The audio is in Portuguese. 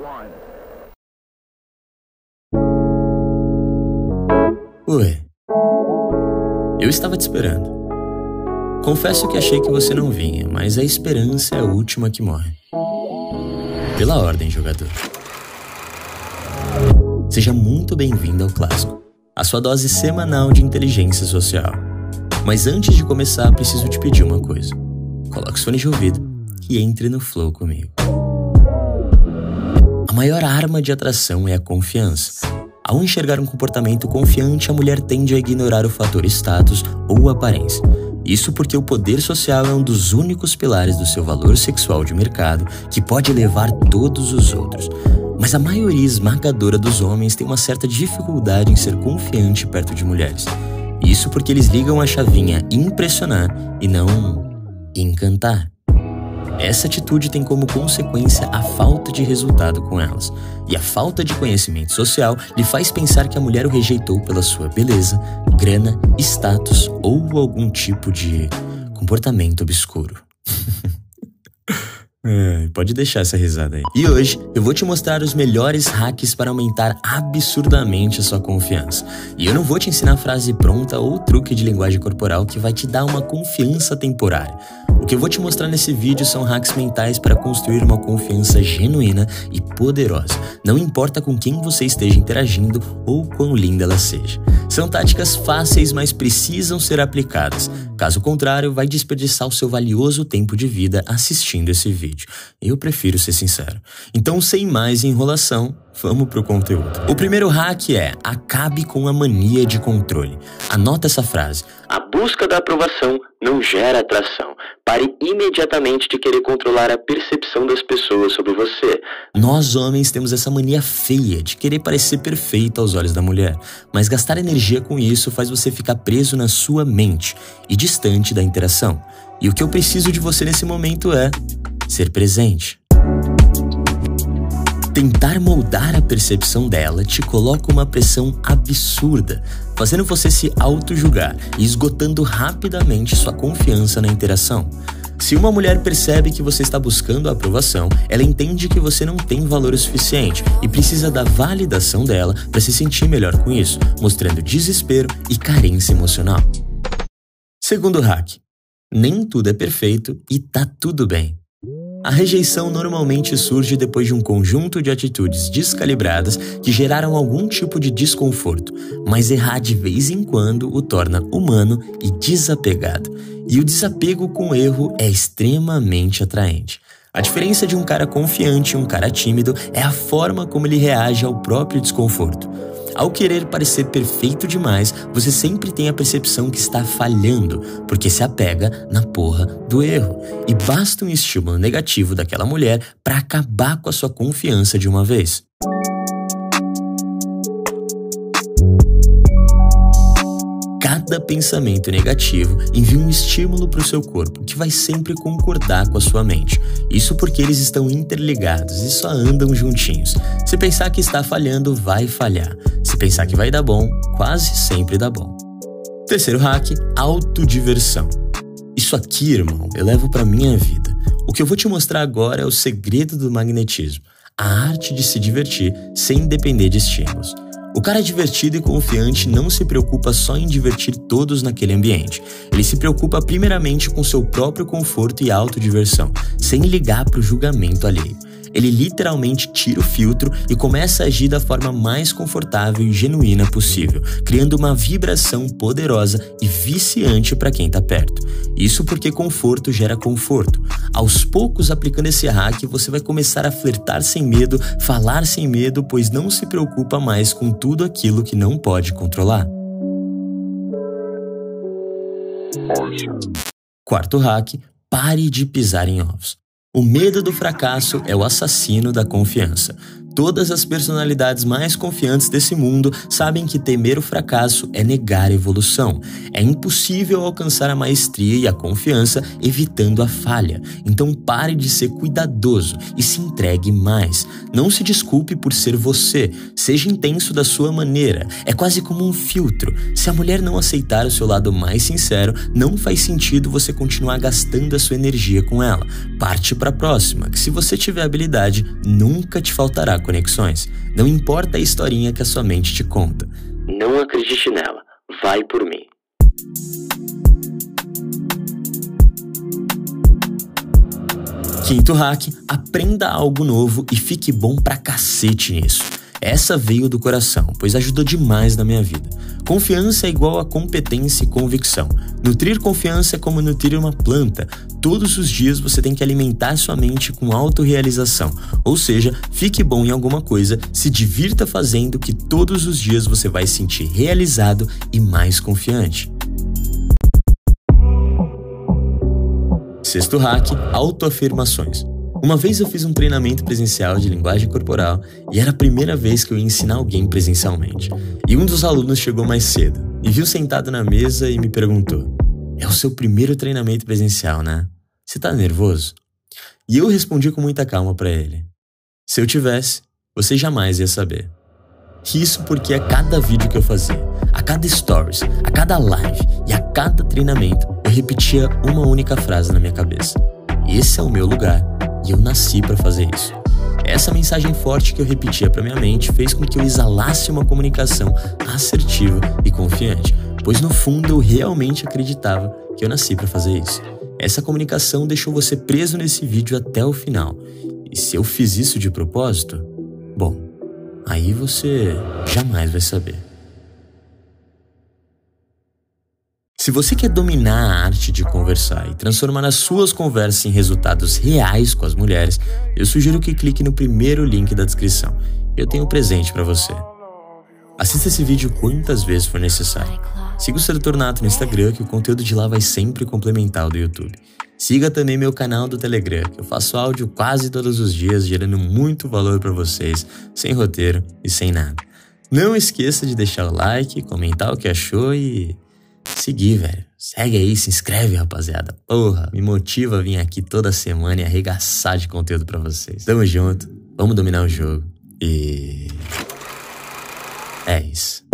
one. Oi. Eu estava te esperando. Confesso que achei que você não vinha, mas a esperança é a última que morre. Pela ordem, jogador. Seja muito bem-vindo ao Clássico, a sua dose semanal de inteligência social. Mas antes de começar, preciso te pedir uma coisa. Coloque os fones de ouvido e entre no flow comigo. Maior arma de atração é a confiança. Ao enxergar um comportamento confiante, a mulher tende a ignorar o fator status ou aparência. Isso porque o poder social é um dos únicos pilares do seu valor sexual de mercado que pode elevar todos os outros. Mas a maioria esmagadora dos homens tem uma certa dificuldade em ser confiante perto de mulheres. Isso porque eles ligam a chavinha impressionar e não encantar. Essa atitude tem como consequência a falta de resultado com elas, e a falta de conhecimento social lhe faz pensar que a mulher o rejeitou pela sua beleza, grana, status ou algum tipo de comportamento obscuro. É, pode deixar essa risada aí. E hoje eu vou te mostrar os melhores hacks para aumentar absurdamente a sua confiança. E eu não vou te ensinar frase pronta ou truque de linguagem corporal que vai te dar uma confiança temporária. O que eu vou te mostrar nesse vídeo são hacks mentais para construir uma confiança genuína e poderosa, não importa com quem você esteja interagindo ou quão linda ela seja. São táticas fáceis, mas precisam ser aplicadas. Caso contrário, vai desperdiçar o seu valioso tempo de vida assistindo esse vídeo. Eu prefiro ser sincero. Então, sem mais enrolação, vamos pro conteúdo. O primeiro hack é acabe com a mania de controle. Anota essa frase. A busca da aprovação não gera atração. Pare imediatamente de querer controlar a percepção das pessoas sobre você. Nós homens temos essa mania feia de querer parecer perfeito aos olhos da mulher, mas gastar energia com isso faz você ficar preso na sua mente e distante da interação. E o que eu preciso de você nesse momento é ser presente. Tentar moldar a percepção dela te coloca uma pressão absurda, fazendo você se auto-julgar e esgotando rapidamente sua confiança na interação. Se uma mulher percebe que você está buscando a aprovação, ela entende que você não tem valor suficiente e precisa da validação dela para se sentir melhor com isso, mostrando desespero e carência emocional. Segundo hack: nem tudo é perfeito e tá tudo bem. A rejeição normalmente surge depois de um conjunto de atitudes descalibradas que geraram algum tipo de desconforto, mas errar de vez em quando o torna humano e desapegado. E o desapego com o erro é extremamente atraente. A diferença de um cara confiante e um cara tímido é a forma como ele reage ao próprio desconforto. Ao querer parecer perfeito demais, você sempre tem a percepção que está falhando, porque se apega na porra do erro. E basta um estímulo negativo daquela mulher para acabar com a sua confiança de uma vez. Pensamento negativo envia um estímulo para o seu corpo que vai sempre concordar com a sua mente. Isso porque eles estão interligados e só andam juntinhos. Se pensar que está falhando, vai falhar. Se pensar que vai dar bom, quase sempre dá bom. Terceiro hack: autodiversão. Isso aqui, irmão, eu levo para minha vida. O que eu vou te mostrar agora é o segredo do magnetismo, a arte de se divertir sem depender de estímulos. O cara divertido e confiante não se preocupa só em divertir todos naquele ambiente. Ele se preocupa primeiramente com seu próprio conforto e autodiversão, sem ligar para o julgamento alheio. Ele literalmente tira o filtro e começa a agir da forma mais confortável e genuína possível, criando uma vibração poderosa e viciante para quem está perto. Isso porque conforto gera conforto. Aos poucos, aplicando esse hack, você vai começar a flertar sem medo, falar sem medo, pois não se preocupa mais com tudo aquilo que não pode controlar. Quarto hack: pare de pisar em ovos. O medo do fracasso é o assassino da confiança. Todas as personalidades mais confiantes desse mundo sabem que temer o fracasso é negar a evolução. É impossível alcançar a maestria e a confiança evitando a falha. Então pare de ser cuidadoso e se entregue mais. Não se desculpe por ser você. Seja intenso da sua maneira. É quase como um filtro. Se a mulher não aceitar o seu lado mais sincero, não faz sentido você continuar gastando a sua energia com ela. Parte para a próxima, que se você tiver habilidade, nunca te faltará conexões. Não importa a historinha que a sua mente te conta. Não acredite nela. Vai por mim. Quinto hack: aprenda algo novo e fique bom pra cacete nisso. Essa veio do coração, pois ajudou demais na minha vida. Confiança é igual a competência e convicção. Nutrir confiança é como nutrir uma planta. Todos os dias você tem que alimentar sua mente com autorrealização. Ou seja, fique bom em alguma coisa, se divirta fazendo que todos os dias você vai se sentir realizado e mais confiante. Sexto hack: autoafirmações. Uma vez eu fiz um treinamento presencial de linguagem corporal e era a primeira vez que eu ia ensinar alguém presencialmente. E um dos alunos chegou mais cedo e viu sentado na mesa e me perguntou: É o seu primeiro treinamento presencial, né? Você tá nervoso? E eu respondi com muita calma para ele: Se eu tivesse, você jamais ia saber. Isso porque a cada vídeo que eu fazia, a cada stories, a cada live e a cada treinamento, eu repetia uma única frase na minha cabeça: Esse é o meu lugar eu nasci para fazer isso. Essa mensagem forte que eu repetia para minha mente fez com que eu exalasse uma comunicação assertiva e confiante, pois no fundo eu realmente acreditava que eu nasci para fazer isso. Essa comunicação deixou você preso nesse vídeo até o final. E se eu fiz isso de propósito? Bom, aí você jamais vai saber. Se você quer dominar a arte de conversar e transformar as suas conversas em resultados reais com as mulheres, eu sugiro que clique no primeiro link da descrição. Eu tenho um presente para você. Assista esse vídeo quantas vezes for necessário. Siga o Sedutor Nato no Instagram, que o conteúdo de lá vai sempre complementar o do YouTube. Siga também meu canal do Telegram, que eu faço áudio quase todos os dias, gerando muito valor para vocês, sem roteiro e sem nada. Não esqueça de deixar o like, comentar o que achou e seguir, velho. Segue aí, se inscreve, rapaziada. Porra, me motiva a vir aqui toda semana e arregaçar de conteúdo para vocês. Tamo junto, vamos dominar o jogo. E. É isso.